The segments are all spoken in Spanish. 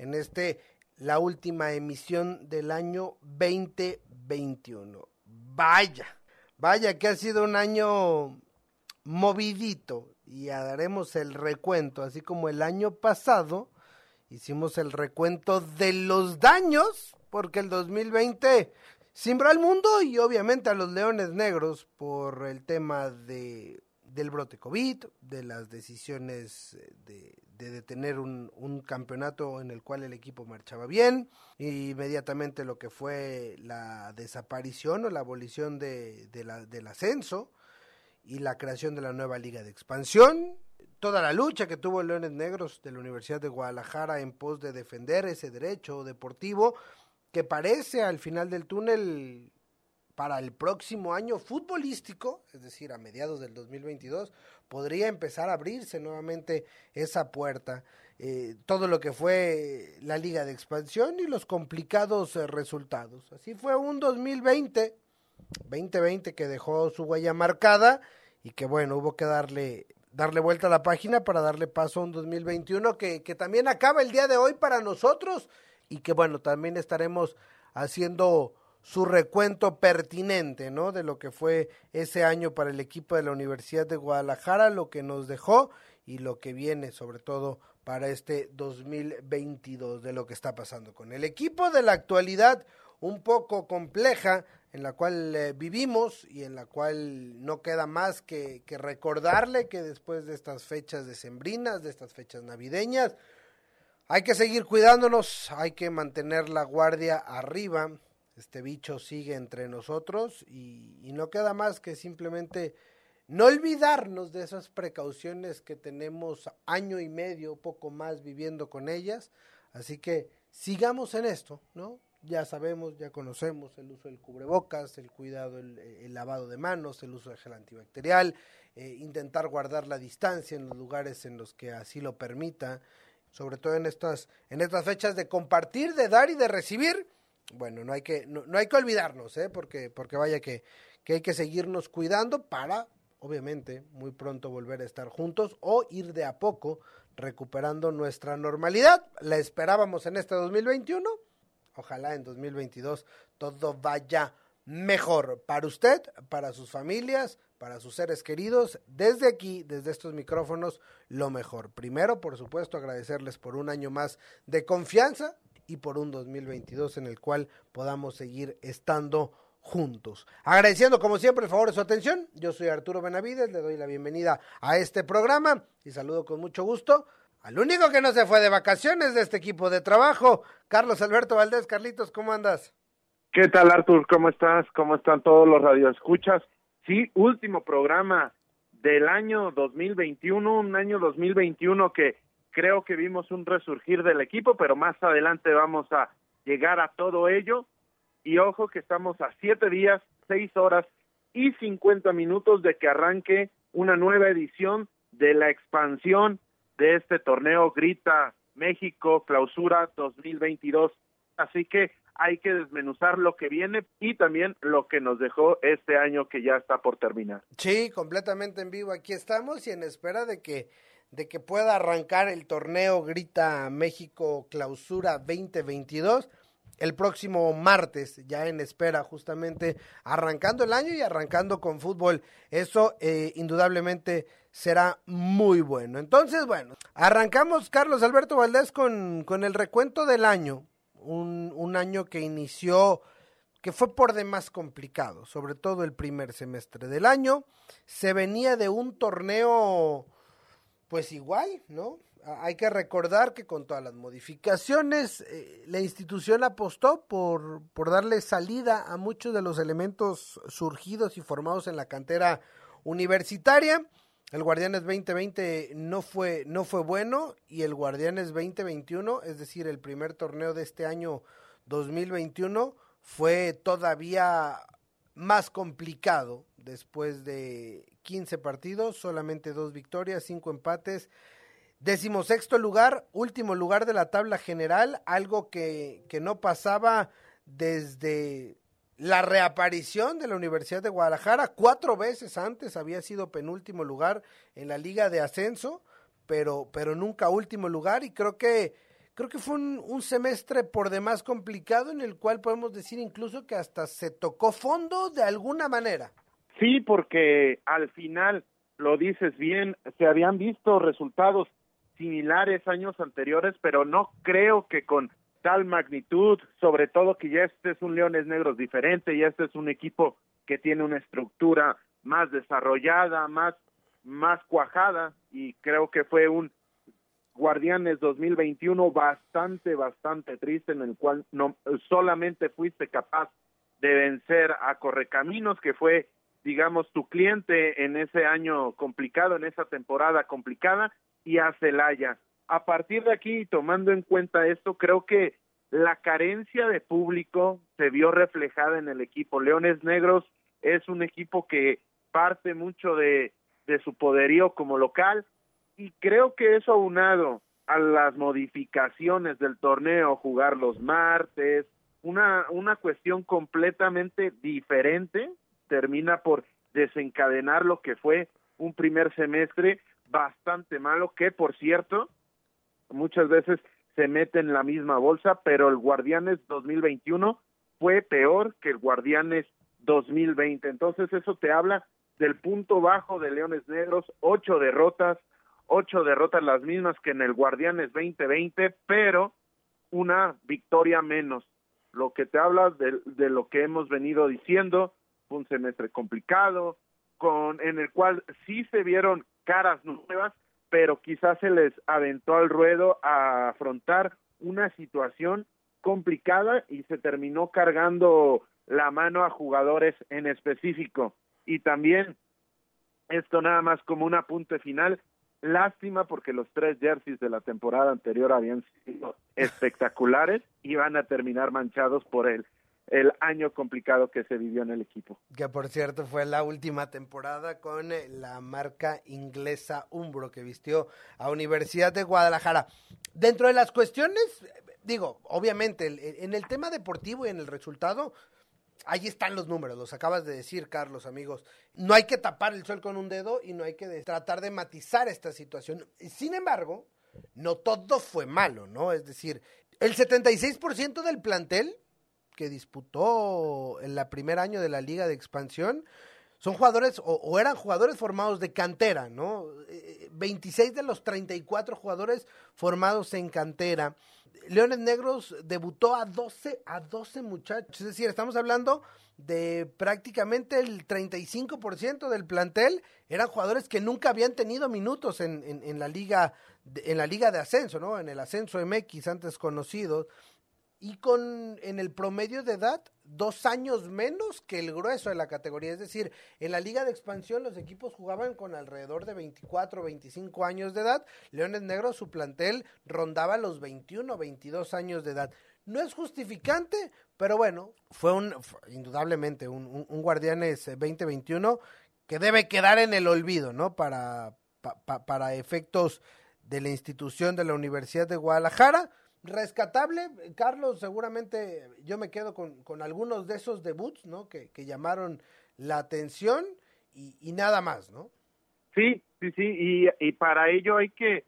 En este, la última emisión del año 2021. Vaya, vaya que ha sido un año movidito y haremos el recuento, así como el año pasado hicimos el recuento de los daños, porque el 2020 Simbró al mundo y obviamente a los leones negros por el tema de, del brote COVID, de las decisiones de, de detener un, un, campeonato en el cual el equipo marchaba bien, y inmediatamente lo que fue la desaparición o la abolición de, de la, del ascenso y la creación de la nueva liga de expansión, toda la lucha que tuvo Leones Negros de la Universidad de Guadalajara en pos de defender ese derecho deportivo, que parece al final del túnel para el próximo año futbolístico, es decir, a mediados del 2022, podría empezar a abrirse nuevamente esa puerta. Eh, todo lo que fue la liga de expansión y los complicados eh, resultados. Así fue un 2020, 2020 que dejó su huella marcada y que bueno, hubo que darle darle vuelta a la página para darle paso a un 2021 que, que también acaba el día de hoy para nosotros y que bueno, también estaremos haciendo su recuento pertinente, ¿no? De lo que fue ese año para el equipo de la Universidad de Guadalajara, lo que nos dejó y lo que viene sobre todo para este 2022 de lo que está pasando con el equipo de la actualidad un poco compleja en la cual eh, vivimos y en la cual no queda más que, que recordarle que después de estas fechas decembrinas, de estas fechas navideñas, hay que seguir cuidándonos, hay que mantener la guardia arriba. Este bicho sigue entre nosotros y, no queda más que simplemente no olvidarnos de esas precauciones que tenemos año y medio, poco más viviendo con ellas. Así que sigamos en esto, ¿no? Ya sabemos, ya conocemos el uso del cubrebocas, el cuidado, el, el lavado de manos, el uso de gel antibacterial, eh, intentar guardar la distancia en los lugares en los que así lo permita sobre todo en estas, en estas fechas de compartir, de dar y de recibir. Bueno, no hay que, no, hay que olvidarnos, ¿eh? porque, porque vaya que, que hay que seguirnos cuidando para, obviamente, muy pronto volver a estar juntos o ir de a poco recuperando nuestra normalidad. La esperábamos en este 2021. Ojalá en 2022 todo vaya mejor para usted, para sus familias, para sus seres queridos. Desde aquí, desde estos micrófonos, lo mejor. Primero, por supuesto, agradecerles por un año más de confianza y por un 2022 en el cual podamos seguir estando juntos. Agradeciendo como siempre el favor de su atención, yo soy Arturo Benavides, le doy la bienvenida a este programa y saludo con mucho gusto al único que no se fue de vacaciones de este equipo de trabajo, Carlos Alberto Valdés. Carlitos, ¿cómo andas? ¿Qué tal, Artur? ¿Cómo estás? ¿Cómo están todos los radioescuchas? Sí, último programa del año 2021, un año 2021 que creo que vimos un resurgir del equipo, pero más adelante vamos a llegar a todo ello. Y ojo que estamos a siete días, seis horas y cincuenta minutos de que arranque una nueva edición de la expansión de este torneo Grita México Clausura 2022. Así que hay que desmenuzar lo que viene y también lo que nos dejó este año que ya está por terminar. Sí, completamente en vivo. Aquí estamos y en espera de que de que pueda arrancar el torneo Grita México Clausura 2022 el próximo martes, ya en espera justamente arrancando el año y arrancando con fútbol. Eso eh, indudablemente será muy bueno. Entonces, bueno, arrancamos Carlos Alberto Valdés con, con el recuento del año un, un año que inició que fue por demás complicado, sobre todo el primer semestre del año. Se venía de un torneo, pues igual, ¿no? Hay que recordar que con todas las modificaciones, eh, la institución apostó por, por darle salida a muchos de los elementos surgidos y formados en la cantera universitaria. El Guardianes 2020 no fue, no fue bueno y el Guardianes 2021, es decir, el primer torneo de este año 2021, fue todavía más complicado después de 15 partidos, solamente dos victorias, cinco empates. Decimosexto lugar, último lugar de la tabla general, algo que, que no pasaba desde la reaparición de la Universidad de Guadalajara. Cuatro veces antes había sido penúltimo lugar en la Liga de Ascenso, pero, pero nunca último lugar. Y creo que, creo que fue un, semestre por demás complicado en el cual podemos decir incluso que hasta se tocó fondo de alguna manera. Sí, porque al final, lo dices bien, se habían visto resultados similares años anteriores, pero no creo que con tal magnitud, sobre todo que ya este es un Leones Negros diferente, ya este es un equipo que tiene una estructura más desarrollada, más más cuajada y creo que fue un Guardianes 2021 bastante bastante triste en el cual no solamente fuiste capaz de vencer a Correcaminos que fue digamos tu cliente en ese año complicado, en esa temporada complicada y a Celaya a partir de aquí, tomando en cuenta esto, creo que la carencia de público se vio reflejada en el equipo. Leones Negros es un equipo que parte mucho de, de su poderío como local y creo que eso aunado a las modificaciones del torneo, jugar los martes, una, una cuestión completamente diferente, termina por desencadenar lo que fue un primer semestre bastante malo, que por cierto, muchas veces se mete en la misma bolsa, pero el Guardianes 2021 fue peor que el Guardianes 2020. Entonces eso te habla del punto bajo de Leones Negros, ocho derrotas, ocho derrotas las mismas que en el Guardianes 2020, pero una victoria menos. Lo que te habla de, lo que hemos venido diciendo, un semestre complicado, con en el cual sí se vieron caras nuevas, pero quizás se les aventó al ruedo a afrontar una situación complicada y se terminó cargando la mano a jugadores en específico. Y también, esto nada más como un apunte final, lástima porque los tres jerseys de la temporada anterior habían sido espectaculares y van a terminar manchados por el año complicado que se vivió en el equipo. Que por cierto fue la última temporada con eh, la marca inglesa Umbro que vistió a Universidad de Guadalajara. Dentro de las cuestiones, digo, obviamente en el tema deportivo y en el resultado, ahí están los números, los acabas de decir, Carlos, amigos. No hay que tapar el sol con un dedo y no hay que tratar de matizar esta situación. Sin embargo, no todo fue malo, ¿no? Es decir, el 76% del plantel que disputó en la primer año de la Liga de Expansión, son jugadores o, eran jugadores formados de cantera, ¿no? 26 eh, de los 34 jugadores formados en cantera. Leones Negros debutó a 12, a 12 muchachos, es decir, estamos hablando de prácticamente el 35% del plantel eran jugadores que nunca habían tenido minutos en, en, en la liga en la liga de ascenso, ¿no? En el ascenso MX antes conocido y con en el promedio de edad dos años menos que el grueso de la categoría. Es decir, en la liga de expansión los equipos jugaban con alrededor de 24, 25 años de edad. Leones Negros, su plantel rondaba los 21, 22 años de edad. No es justificante, pero bueno, fue un indudablemente un, un, Guardianes 2021 que debe quedar en el olvido, ¿no? Para, para efectos de la institución de la Universidad de Guadalajara rescatable, Carlos, seguramente yo me quedo con, con algunos de esos debuts, ¿no? Que, que llamaron la atención y, nada más, ¿no? Sí, sí, sí, y, y para ello hay que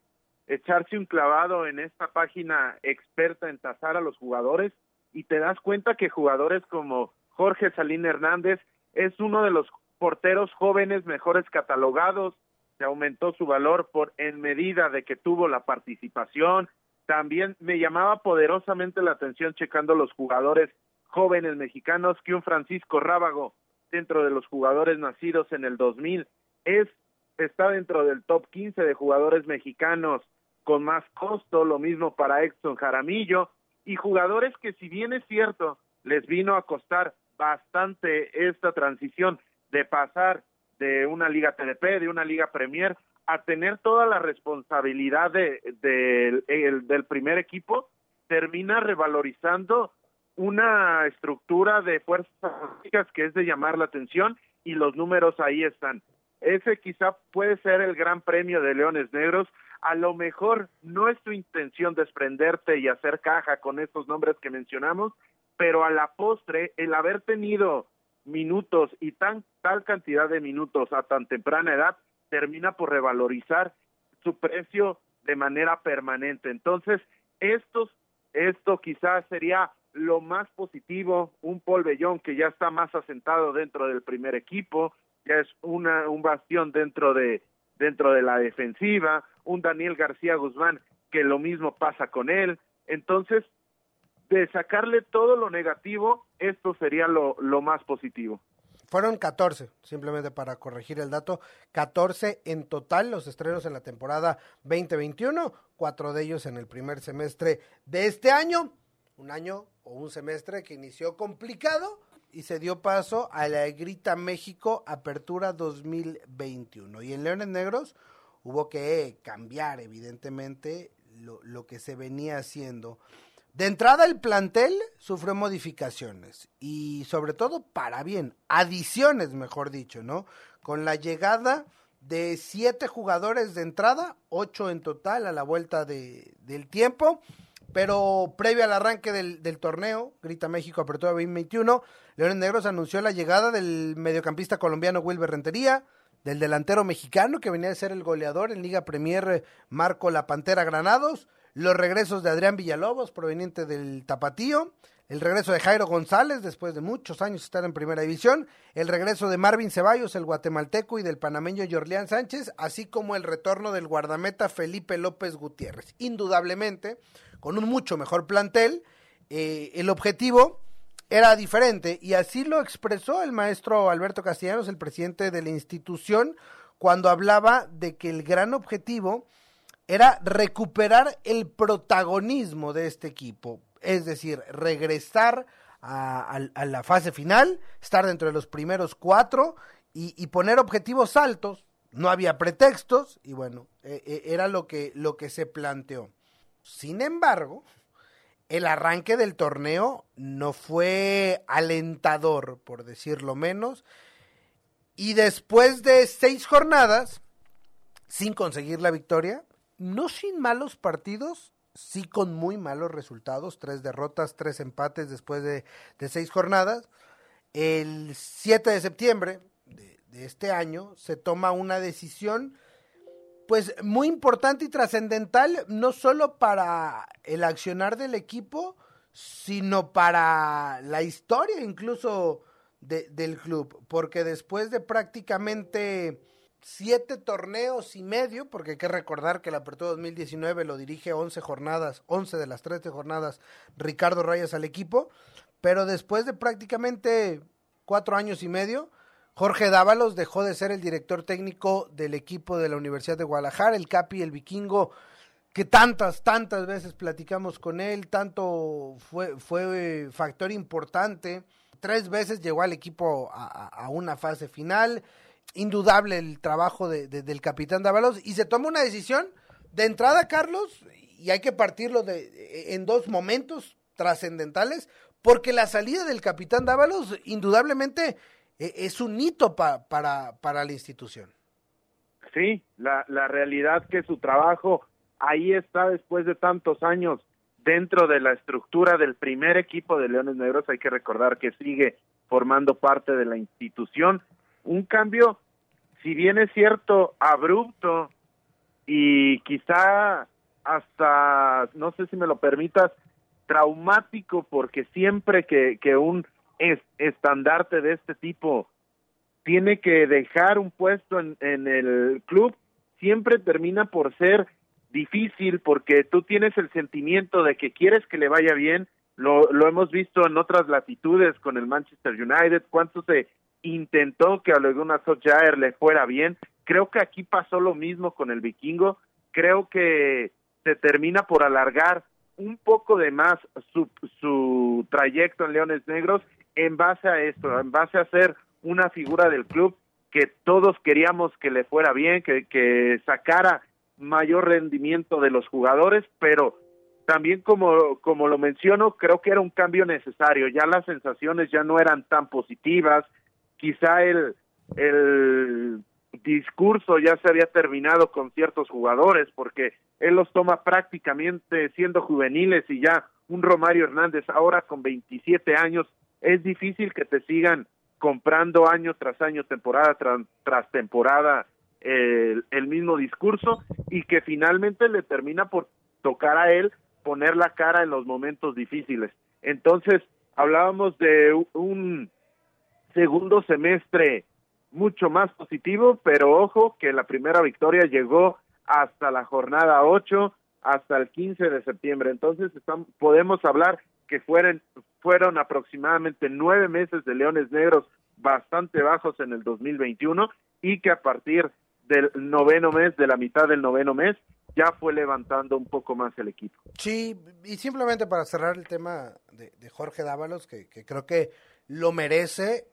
echarse un clavado en esta página experta en tasar a los jugadores y te das cuenta que jugadores como Jorge Salín Hernández es uno de los porteros jóvenes mejores catalogados, se aumentó su valor por en medida de que tuvo la participación, también me llamaba poderosamente la atención checando los jugadores jóvenes mexicanos que un Francisco Rábago dentro de los jugadores nacidos en el 2000 es está dentro del top 15 de jugadores mexicanos con más costo, lo mismo para Exxon Jaramillo y jugadores que si bien es cierto les vino a costar bastante esta transición de pasar de una liga TDP, de una liga Premier, a tener toda la responsabilidad de, del primer equipo, termina revalorizando una estructura de fuerzas básicas que es de llamar la atención y los números ahí están. Ese quizá puede ser el gran premio de Leones Negros. A lo mejor no es tu intención desprenderte y hacer caja con estos nombres que mencionamos, pero a la postre, el haber tenido minutos y tan tal cantidad de minutos a tan temprana edad termina por revalorizar su precio de manera permanente. Entonces, estos esto quizás sería lo más positivo, un Paul Bellón que ya está más asentado dentro del primer equipo, ya es una, un bastión dentro de, dentro de la defensiva, un Daniel García Guzmán que lo mismo pasa con él. Entonces, de sacarle todo lo negativo, esto sería lo, lo más positivo. Fueron 14, simplemente para corregir el dato, 14 en total los estrenos en la temporada 2021, cuatro de ellos en el primer semestre de este año, un año o un semestre que inició complicado y se dio paso a la Grita México Apertura 2021. Y en Leones Negros hubo que cambiar evidentemente lo, lo que se venía haciendo de entrada el plantel sufrió modificaciones y sobre todo para bien, adiciones mejor dicho, ¿no? Con la llegada de siete jugadores de entrada, ocho en total a la vuelta de, del tiempo, pero previo al arranque del, del torneo, Grita México Apertura 2021, Leones Negros anunció la llegada del mediocampista colombiano Wilber Rentería, del delantero mexicano que venía a ser el goleador en Liga Premier Marco La Pantera Granados, los regresos de Adrián Villalobos, proveniente del Tapatío, el regreso de Jairo González, después de muchos años estar en primera división, el regreso de Marvin Ceballos, el guatemalteco, y del panameño Jorlián Sánchez, así como el retorno del guardameta Felipe López Gutiérrez. Indudablemente, con un mucho mejor plantel, eh, el objetivo era diferente, y así lo expresó el maestro Alberto Castellanos, el presidente de la institución, cuando hablaba de que el gran objetivo era recuperar el protagonismo de este equipo, es decir, regresar a, la fase final, estar dentro de los primeros cuatro y, poner objetivos altos. No había pretextos y bueno, e, e, era lo que, lo que se planteó. Sin embargo, el arranque del torneo no fue alentador, por decirlo menos, y después de seis jornadas, sin conseguir la victoria, no sin malos partidos, sí con muy malos resultados, tres derrotas, tres empates después de, seis jornadas. El 7 de septiembre de, este año se toma una decisión pues muy importante y trascendental, no solo para el accionar del equipo, sino para la historia incluso del club, porque después de prácticamente siete torneos y medio, porque hay que recordar que la Apertura 2019 lo dirige 11 jornadas, 11 de las 13 jornadas Ricardo Rayas al equipo, pero después de prácticamente cuatro años y medio, Jorge Dávalos dejó de ser el director técnico del equipo de la Universidad de Guadalajara, el Capi, el Vikingo, que tantas, tantas veces platicamos con él, tanto fue, fue factor importante, tres veces llegó al equipo a una fase final, indudable el trabajo de, del capitán Dávalos y se toma una decisión. De entrada, Carlos, y hay que partirlo de, en dos momentos trascendentales, porque la salida del capitán Dávalos indudablemente e, es un hito para, para la institución. Sí, la, la realidad que su trabajo ahí está después de tantos años dentro de la estructura del primer equipo de Leones Negros, hay que recordar que sigue formando parte de la institución un cambio, si bien es cierto, abrupto y quizá hasta, no sé si me lo permitas, traumático, porque siempre que, un estandarte de este tipo tiene que dejar un puesto en, en el club, siempre termina por ser difícil porque tú tienes el sentimiento de que quieres que le vaya bien, lo, lo hemos visto en otras latitudes con el Manchester United, cuánto se intentó que a Leguna Solskjaer le fuera bien. Creo que aquí pasó lo mismo con el vikingo. Creo que se termina por alargar un poco de más su, su trayecto en Leones Negros en base a esto, en base a ser una figura del club que todos queríamos que le fuera bien, que, que sacara mayor rendimiento de los jugadores, pero también como, como lo menciono, creo que era un cambio necesario, ya las sensaciones ya no eran tan positivas, quizá el, el discurso ya se había terminado con ciertos jugadores porque él los toma prácticamente siendo juveniles y ya un Romario Hernández ahora con 27 años es difícil que te sigan comprando año tras año, temporada tras, temporada el, el mismo discurso y que finalmente le termina por tocar a él poner la cara en los momentos difíciles. Entonces, hablábamos de un segundo semestre mucho más positivo, pero ojo que la primera victoria llegó hasta la jornada 8, hasta el 15 de septiembre. Entonces estamos, podemos hablar que fueron, fueron aproximadamente nueve meses de Leones Negros bastante bajos en el 2021 y que a partir del noveno mes, de la mitad del noveno mes, ya fue levantando un poco más el equipo. Sí, y simplemente para cerrar el tema de, de Jorge Dávalos, que, que creo que lo merece,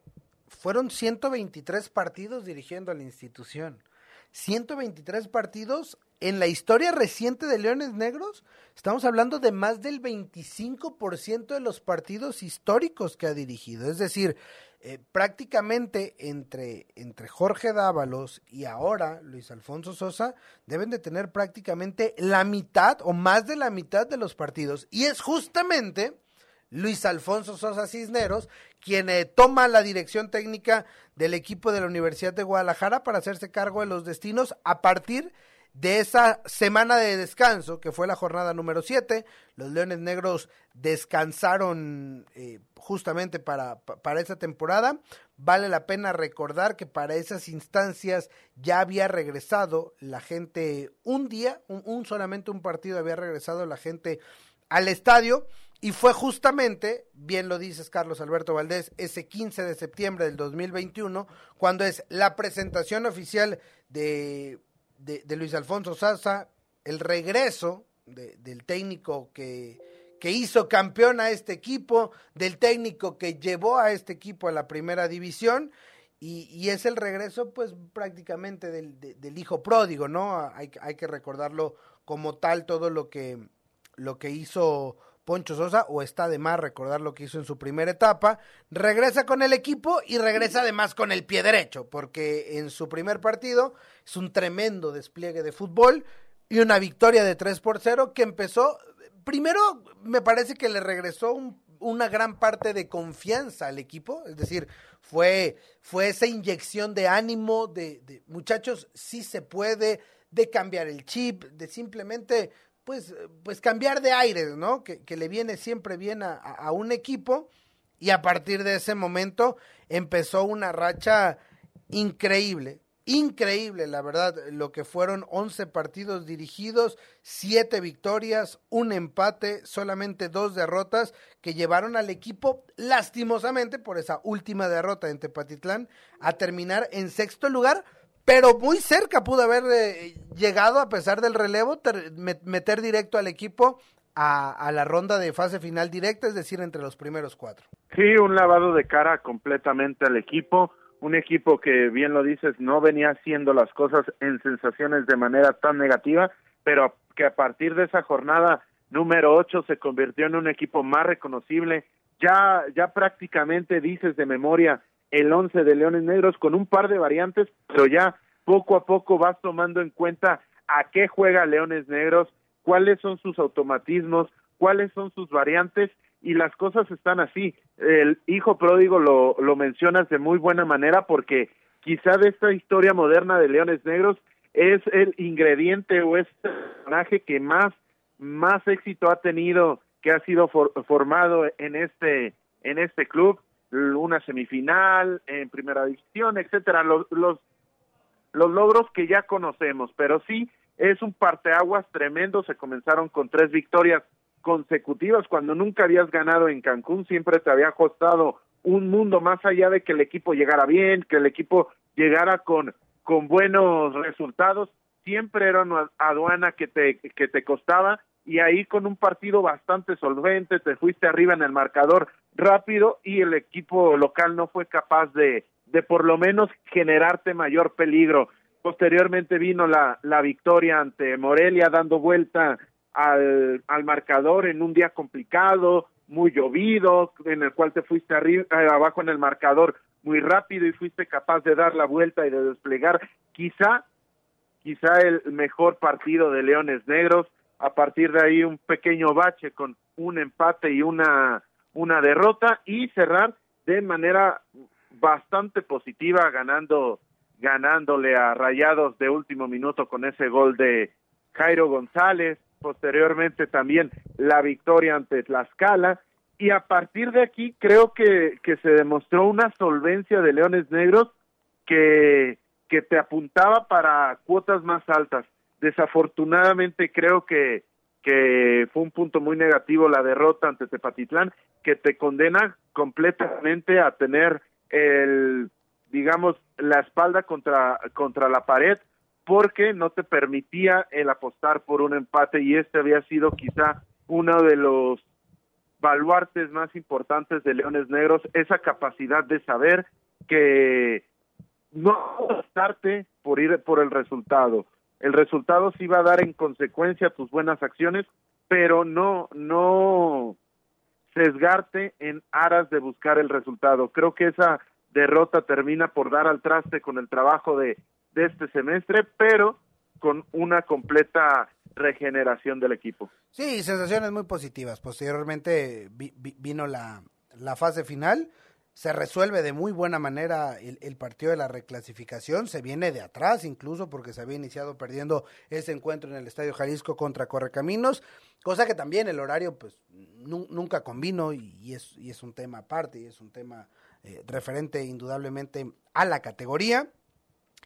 fueron 123 partidos dirigiendo a la institución. 123 partidos en la historia reciente de Leones Negros. Estamos hablando de más del 25% de los partidos históricos que ha dirigido. Es decir, eh, prácticamente entre, entre Jorge Dávalos y ahora Luis Alfonso Sosa deben de tener prácticamente la mitad o más de la mitad de los partidos. Y es justamente Luis Alfonso Sosa Cisneros, quien eh, toma la dirección técnica del equipo de la Universidad de Guadalajara para hacerse cargo de los destinos a partir de esa semana de descanso, que fue la jornada número 7. Los Leones Negros descansaron eh, justamente para, para esa temporada. Vale la pena recordar que para esas instancias ya había regresado la gente un día, un solamente un partido había regresado la gente al estadio y fue justamente, bien lo dices Carlos Alberto Valdés, ese 15 de septiembre del 2021, cuando es la presentación oficial de, de, Luis Alfonso Sasa, el regreso del técnico que, que hizo campeón a este equipo, del técnico que llevó a este equipo a la primera división, y, y es el regreso pues prácticamente del, del hijo pródigo, ¿no? Hay, hay que recordarlo como tal todo lo que, lo que hizo Poncho Sosa, o está de más recordar lo que hizo en su primera etapa, regresa con el equipo y regresa además con el pie derecho, porque en su primer partido es un tremendo despliegue de fútbol y una victoria de 3 por 0 que empezó, primero me parece que le regresó una gran parte de confianza al equipo, es decir, fue, fue esa inyección de ánimo, de, de muchachos, sí se puede, de cambiar el chip, de simplemente pues, pues cambiar de aires, ¿no? Que, le viene siempre bien a, un equipo y a partir de ese momento empezó una racha increíble, increíble, la verdad, lo que fueron 11 partidos dirigidos, 7 victorias, un empate, solamente dos derrotas que llevaron al equipo lastimosamente por esa última derrota en Tepatitlán a terminar en sexto lugar, pero muy cerca pudo haber eh, llegado a pesar del relevo, meter directo al equipo a, la ronda de fase final directa, es decir, entre los primeros cuatro. Sí, un lavado de cara completamente al equipo, un equipo que, bien lo dices, no venía haciendo las cosas en sensaciones de manera tan negativa, pero que a partir de esa jornada número ocho se convirtió en un equipo más reconocible, ya, ya prácticamente dices de memoria el once de Leones Negros con un par de variantes, pero ya poco a poco vas tomando en cuenta a qué juega Leones Negros, cuáles son sus automatismos, cuáles son sus variantes y las cosas están así. El hijo pródigo lo, lo mencionas de muy buena manera porque quizá de esta historia moderna de Leones Negros es el ingrediente o es el personaje que más más éxito ha tenido que ha sido formado en este en este club una semifinal en primera división, etcétera, los, los, los logros que ya conocemos, pero sí es un parteaguas tremendo, se comenzaron con tres victorias consecutivas cuando nunca habías ganado en Cancún, siempre te había costado un mundo más allá de que el equipo llegara bien, que el equipo llegara con, con buenos resultados, siempre era una aduana que te, que te costaba y ahí con un partido bastante solvente te fuiste arriba en el marcador rápido y el equipo local no fue capaz de, de por lo menos generarte mayor peligro. Posteriormente vino la, la victoria ante Morelia dando vuelta al, al marcador en un día complicado, muy llovido, en el cual te fuiste arriba, eh, abajo en el marcador muy rápido y fuiste capaz de dar la vuelta y de desplegar quizá, quizá el mejor partido de Leones Negros. A partir de ahí un pequeño bache con un empate y una, una derrota y cerrar de manera bastante positiva ganando ganándole a Rayados de último minuto con ese gol de Jairo González, posteriormente también la victoria ante Tlaxcala y a partir de aquí creo que, que se demostró una solvencia de Leones Negros que, que te apuntaba para cuotas más altas. Desafortunadamente creo que, que fue un punto muy negativo la derrota ante Tepatitlán, que te condena completamente a tener el, digamos, la espalda contra, contra la pared porque no te permitía el apostar por un empate y este había sido quizá uno de los baluartes más importantes de Leones Negros, esa capacidad de saber que no apostarte por ir por el resultado. El resultado sí va a dar en consecuencia tus buenas acciones, pero no, no sesgarte en aras de buscar el resultado. Creo que esa derrota termina por dar al traste con el trabajo de de este semestre, pero con una completa regeneración del equipo. Sí, sensaciones muy positivas. Posteriormente vino la, la, fase final, se resuelve de muy buena manera el, partido de la reclasificación, se viene de atrás incluso porque se había iniciado perdiendo ese encuentro en el Estadio Jalisco contra Correcaminos, cosa que también el horario pues nunca convino y, es, y es un tema aparte y es un tema eh, referente indudablemente a la categoría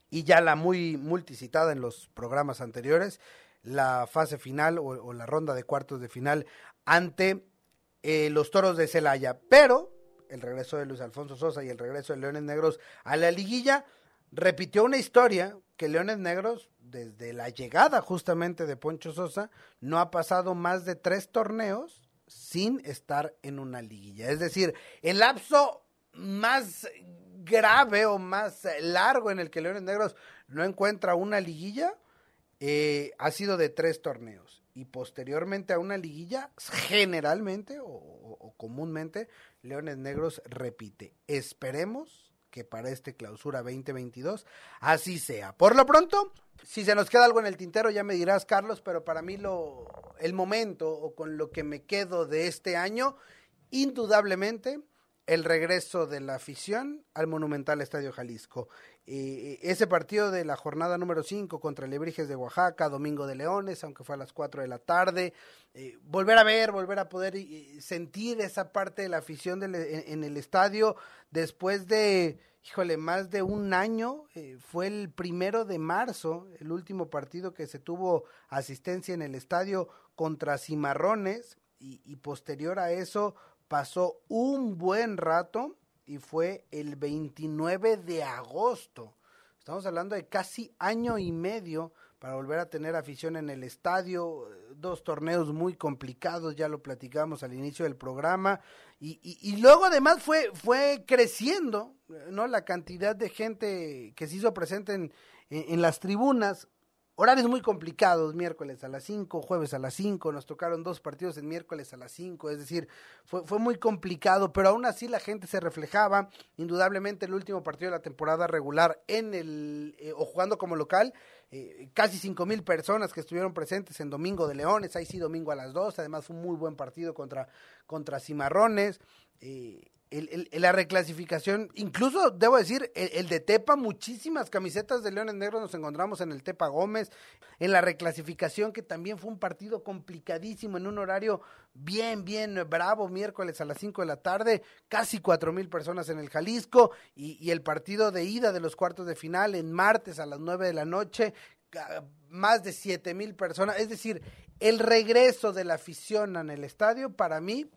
y ya la muy multicitada en los programas anteriores, la fase final o, la ronda de cuartos de final ante eh, los Toros de Celaya. Pero el regreso de Luis Alfonso Sosa y el regreso de Leones Negros a la liguilla repitió una historia que Leones Negros, desde la llegada justamente de Poncho Sosa, no ha pasado más de tres torneos sin estar en una liguilla. Es decir, el lapso más grave o más largo en el que Leones Negros no encuentra una liguilla eh, ha sido de tres torneos y posteriormente a una liguilla generalmente o, comúnmente Leones Negros repite. Esperemos que para este clausura 2022 así sea. Por lo pronto, si se nos queda algo en el tintero ya me dirás Carlos, pero para mí lo el momento o con lo que me quedo de este año indudablemente el regreso de la afición al Monumental Estadio Jalisco. Eh, ese partido de la jornada número 5 contra Lebrijes de Oaxaca, Domingo de Leones, aunque fue a las 4 de la tarde, eh, volver a ver, volver a poder eh, sentir esa parte de la afición en, el estadio después de, híjole, más de un año, fue el primero de marzo, el último partido que se tuvo asistencia en el estadio contra Cimarrones y posterior a eso pasó un buen rato y fue el 29 de agosto. Estamos hablando de casi año y medio para volver a tener afición en el estadio, dos torneos muy complicados, ya lo platicamos al inicio del programa, y, y, luego además fue, fue creciendo, ¿no? La cantidad de gente que se hizo presente en, en las tribunas, Horarios muy complicados, miércoles a las 5, jueves a las 5, nos tocaron dos partidos en miércoles a las 5, es decir, fue, fue muy complicado, pero aún así la gente se reflejaba, indudablemente el último partido de la temporada regular en el, eh, o jugando como local, eh, casi cinco mil personas que estuvieron presentes en Domingo de Leones, ahí sí domingo a las 2, además fue un muy buen partido contra, contra Cimarrones, eh, el, la reclasificación, incluso debo decir, el, de Tepa, muchísimas camisetas de Leones Negros nos encontramos en el Tepa Gómez, en la reclasificación que también fue un partido complicadísimo en un horario bien, bien bravo, miércoles a las 5 de la tarde, casi cuatro mil personas en el Jalisco y, y, el partido de ida de los cuartos de final en martes a las 9 de la noche, más de siete mil personas, es decir, el regreso de la afición en el estadio para mí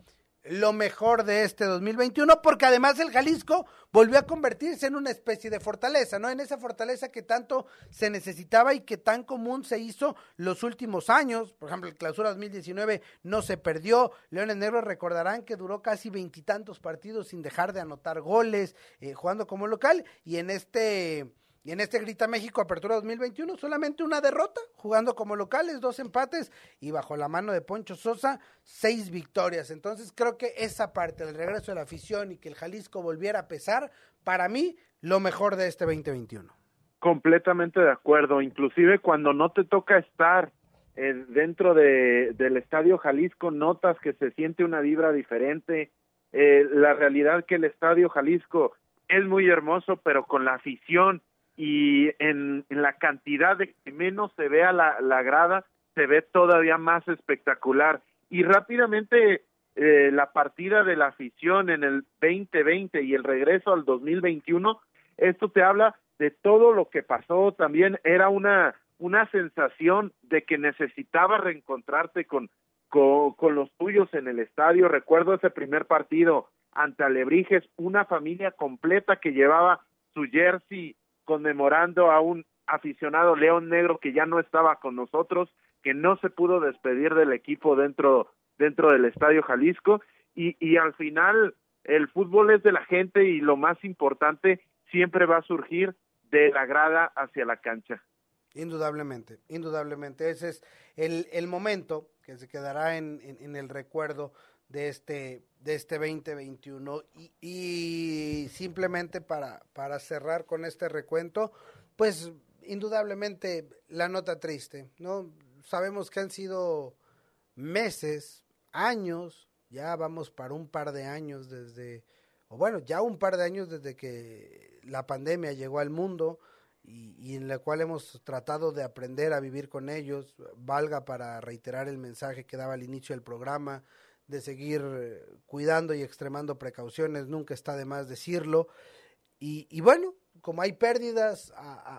lo mejor de este 2021, porque además el Jalisco volvió a convertirse en una especie de fortaleza, ¿no? En esa fortaleza que tanto se necesitaba y que tan común se hizo los últimos años. Por ejemplo, el clausura 2019 no se perdió. Leones Negros recordarán que duró casi veintitantos partidos sin dejar de anotar goles, eh, jugando como local, y en este y en este Grita México Apertura 2021 solamente una derrota, jugando como locales, dos empates y bajo la mano de Poncho Sosa, seis victorias. Entonces creo que esa parte del regreso de la afición y que el Jalisco volviera a pesar, para mí, lo mejor de este 2021. Completamente de acuerdo, inclusive cuando no te toca estar eh, dentro de, del Estadio Jalisco, notas que se siente una vibra diferente. Eh, la realidad que el Estadio Jalisco es muy hermoso, pero con la afición y en, la cantidad de que menos se vea la, la grada, se ve todavía más espectacular. Y rápidamente eh, la partida de la afición en el 2020 y el regreso al 2021, esto te habla de todo lo que pasó. También era una, una sensación de que necesitaba reencontrarte con, con, con los tuyos en el estadio. Recuerdo ese primer partido ante Alebrijes, una familia completa que llevaba su jersey conmemorando a un aficionado León Negro que ya no estaba con nosotros, que no se pudo despedir del equipo dentro dentro del Estadio Jalisco y, y al final el fútbol es de la gente y lo más importante siempre va a surgir de la grada hacia la cancha. Indudablemente, indudablemente. Ese es el, momento que se quedará en el recuerdo de este, de este 2021. Y, y simplemente para, para cerrar con este recuento, pues indudablemente la nota triste, ¿no? Sabemos que han sido meses, años, ya vamos para un par de años desde, o bueno, ya un par de años desde que la pandemia llegó al mundo y, y, en la cual hemos tratado de aprender a vivir con ellos, valga para reiterar el mensaje que daba al inicio del programa, de seguir eh, cuidando y extremando precauciones, nunca está de más decirlo. Y, y bueno, como hay pérdidas,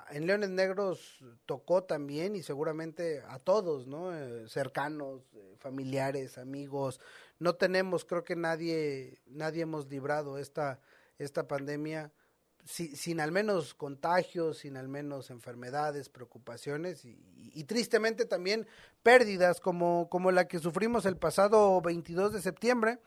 en Leones Negros tocó también y seguramente a todos, ¿no? Eh, cercanos, eh, familiares, amigos. No tenemos, creo que nadie, nadie hemos librado esta, esta pandemia sin al menos contagios, sin al menos enfermedades, preocupaciones y, tristemente también pérdidas como, como la que sufrimos el pasado 22 de septiembre,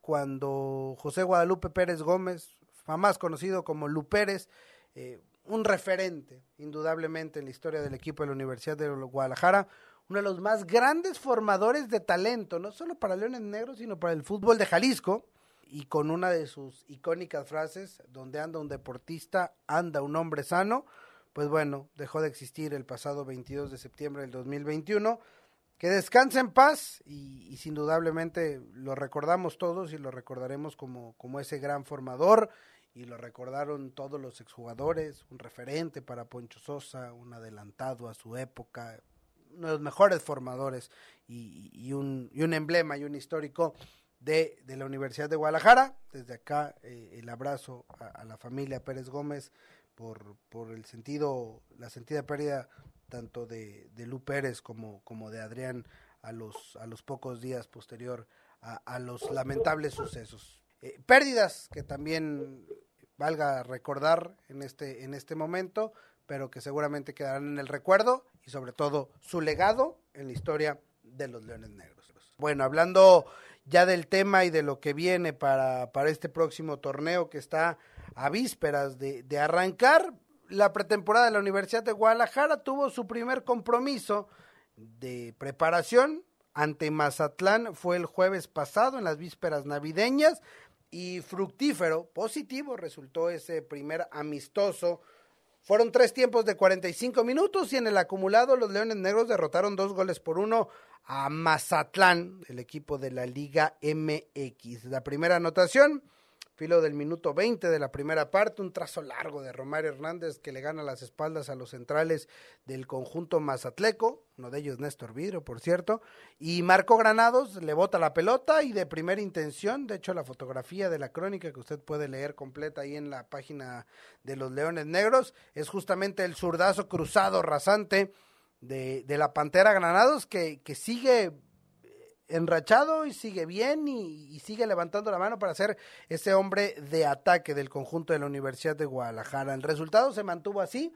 cuando José Guadalupe Pérez Gómez, más conocido como Lu Pérez, eh, un referente indudablemente en la historia del equipo de la Universidad de Guadalajara, uno de los más grandes formadores de talento, no solo para Leones Negros, sino para el fútbol de Jalisco, y con una de sus icónicas frases, donde anda un deportista, anda un hombre sano, pues bueno, dejó de existir el pasado 22 de septiembre del 2021. Que descanse en paz y, sin dudablemente lo recordamos todos y lo recordaremos como, como ese gran formador y lo recordaron todos los exjugadores, un referente para Poncho Sosa, un adelantado a su época, uno de los mejores formadores y, un, y un emblema y un histórico de, de la Universidad de Guadalajara. Desde acá eh, el abrazo a, la familia Pérez Gómez por, por el sentido, la sentida pérdida tanto de, de Lu Pérez como, como de Adrián a los, a los pocos días posterior a, los lamentables sucesos. Eh, pérdidas que también valga recordar en este, en este momento, pero que seguramente quedarán en el recuerdo y sobre todo su legado en la historia de los Leones Negros. Bueno, hablando ya del tema y de lo que viene para, para este próximo torneo que está a vísperas de, de arrancar. La pretemporada de la Universidad de Guadalajara tuvo su primer compromiso de preparación ante Mazatlán. Fue el jueves pasado en las vísperas navideñas y fructífero, positivo resultó ese primer amistoso. Fueron tres tiempos de 45 minutos y en el acumulado los Leones Negros derrotaron dos goles por uno a Mazatlán, el equipo de la Liga MX. La primera anotación, filo del minuto 20 de la primera parte, un trazo largo de Romario Hernández que le gana las espaldas a los centrales del conjunto mazatleco, uno de ellos Néstor Vidro, por cierto, y Marco Granados le bota la pelota y de primera intención, de hecho la fotografía de la crónica que usted puede leer completa ahí en la página de los Leones Negros, es justamente el zurdazo cruzado rasante de, de la Pantera Granados que, que sigue enrachado y sigue bien y, sigue levantando la mano para ser ese hombre de ataque del conjunto de la Universidad de Guadalajara. El resultado se mantuvo así,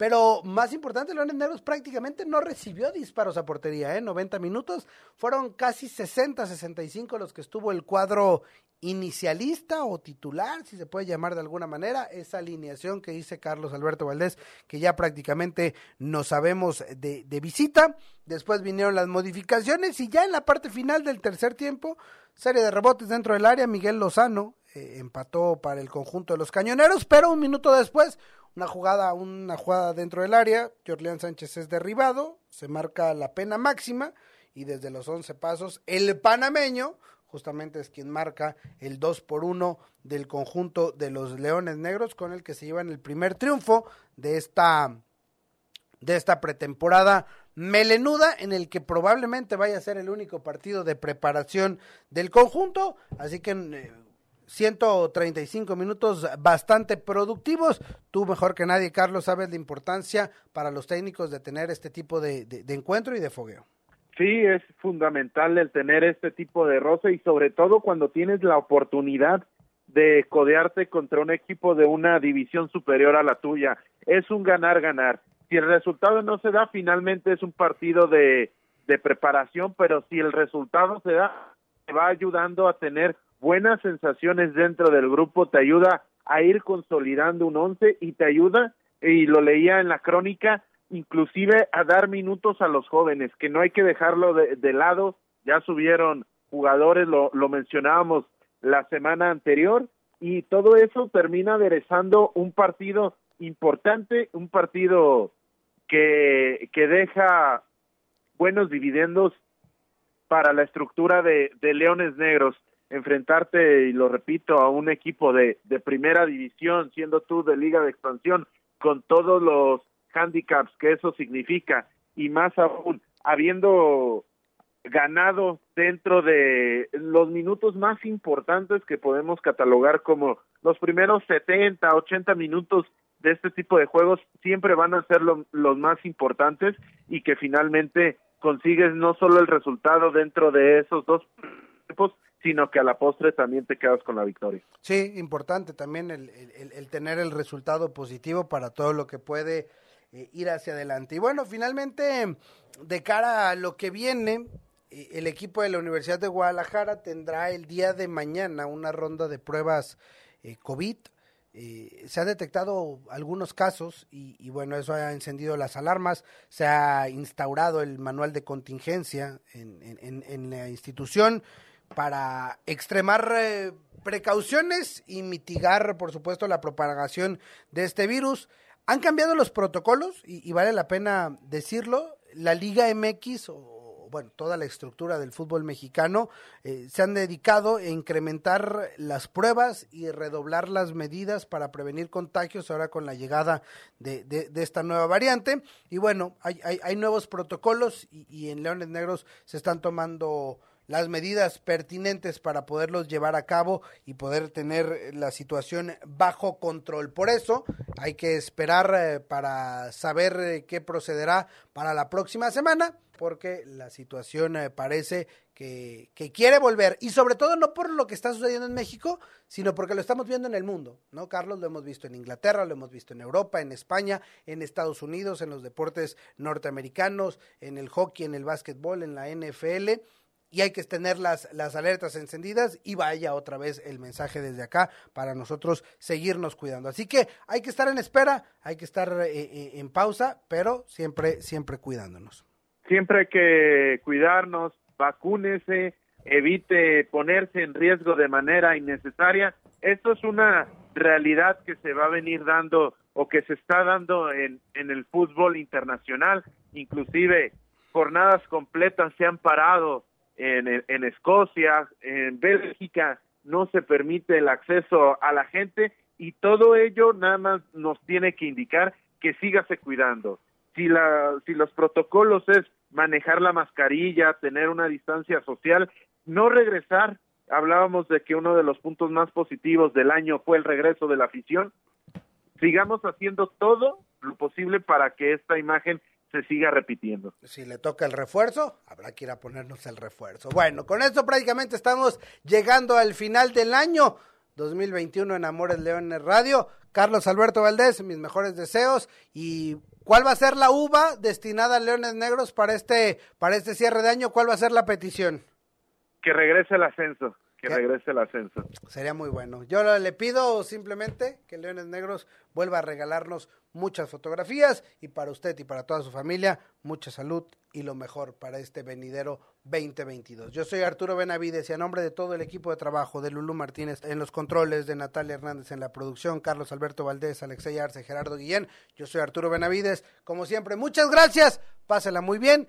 pero más importante, Leones Negros prácticamente no recibió disparos a portería, ¿eh? 90 minutos, fueron casi 60, 65 los que estuvo el cuadro inicialista o titular, si se puede llamar de alguna manera, esa alineación que dice Carlos Alberto Valdés, que ya prácticamente no sabemos de, de, visita. Después vinieron las modificaciones y ya en la parte final del tercer tiempo, serie de rebotes dentro del área, Miguel Lozano eh, empató para el conjunto de los cañoneros, pero un minuto después, una jugada, una jugada dentro del área, Jorleán Sánchez es derribado, se marca la pena máxima y desde los 11 pasos, el panameño justamente es quien marca el 2 por 1 del conjunto de los Leones Negros con el que se llevan el primer triunfo de esta de esta pretemporada melenuda en el que probablemente vaya a ser el único partido de preparación del conjunto, así que eh, 135 minutos bastante productivos. Tú mejor que nadie, Carlos, sabes la importancia para los técnicos de tener este tipo de, de encuentro y de fogueo. Sí, es fundamental el tener este tipo de roce y sobre todo cuando tienes la oportunidad de codearte contra un equipo de una división superior a la tuya. Es un ganar-ganar. Si el resultado no se da, finalmente es un partido de, de preparación, pero si el resultado se da, te va ayudando a tener buenas sensaciones dentro del grupo, te ayuda a ir consolidando un once y te ayuda, y lo leía en la crónica, inclusive a dar minutos a los jóvenes, que no hay que dejarlo de, lado, ya subieron jugadores, lo, lo mencionábamos la semana anterior, y todo eso termina aderezando un partido importante, un partido que, que deja buenos dividendos para la estructura de, de Leones Negros. Enfrentarte, y lo repito, a un equipo de, de primera división, siendo tú de liga de expansión, con todos los handicaps que eso significa y más aún habiendo ganado dentro de los minutos más importantes que podemos catalogar como los primeros 70, 80 minutos de este tipo de juegos siempre van a ser los más importantes y que finalmente consigues no solo el resultado dentro de esos dos tiempos, sino que a la postre también te quedas con la victoria. Sí, importante también el, el tener el resultado positivo para todo lo que puede eh, ir hacia adelante. Y bueno, finalmente, de cara a lo que viene, eh, el equipo de la Universidad de Guadalajara tendrá el día de mañana una ronda de pruebas eh, COVID. se han detectado algunos casos y, bueno, eso ha encendido las alarmas. Se ha instaurado el manual de contingencia en, la institución para extremar precauciones y mitigar, por supuesto, la propagación de este virus. Han cambiado los protocolos y, vale la pena decirlo. La Liga MX o bueno, toda la estructura del fútbol mexicano eh, se han dedicado a incrementar las pruebas y redoblar las medidas para prevenir contagios ahora con la llegada de, de, esta nueva variante. Y bueno, hay, hay, nuevos protocolos y, y, en Leones Negros se están tomando las medidas pertinentes para poderlos llevar a cabo y poder tener la situación bajo control. Por eso hay que esperar eh, para saber eh, qué procederá para la próxima semana, porque la situación eh, parece que, que, quiere volver y sobre todo no por lo que está sucediendo en México, sino porque lo estamos viendo en el mundo, ¿no? Carlos, lo hemos visto en Inglaterra, lo hemos visto en Europa, en España, en Estados Unidos, en los deportes norteamericanos, en el hockey, en el básquetbol, en la NFL y hay que tener las, las alertas encendidas y vaya otra vez el mensaje desde acá para nosotros seguirnos cuidando. Así que hay que estar en espera, hay que estar eh, eh, en pausa, pero siempre, siempre cuidándonos. Siempre hay que cuidarnos, vacúnese, evite ponerse en riesgo de manera innecesaria. Esto es una realidad que se va a venir dando o que se está dando en, en el fútbol internacional, inclusive jornadas completas se han parado en, Escocia, en Bélgica, no se permite el acceso a la gente y todo ello nada más nos tiene que indicar que sígase cuidando. Si, la, si los protocolos es manejar la mascarilla, tener una distancia social, no regresar. Hablábamos de que uno de los puntos más positivos del año fue el regreso de la afición. Sigamos haciendo todo lo posible para que esta imagen se siga repitiendo. Si le toca el refuerzo, habrá que ir a ponernos el refuerzo. Bueno, con esto prácticamente estamos llegando al final del año 2021 en Amores Leones Radio. Carlos Alberto Valdés, mis mejores deseos y ¿cuál va a ser la uva destinada a Leones Negros para este para este cierre de año? ¿Cuál va a ser la petición? Que regrese el ascenso que regrese el ascenso. Sería muy bueno. Yo le pido simplemente que Leones Negros vuelva a regalarnos muchas fotografías y para usted y para toda su familia mucha salud y lo mejor para este venidero 2022. Yo soy Arturo Benavides y a nombre de todo el equipo de trabajo de Lulú Martínez en los controles, de Natalia Hernández en la producción, Carlos Alberto Valdés, Alexey Arce, Gerardo Guillén, yo soy Arturo Benavides. Como siempre, muchas gracias, pásela muy bien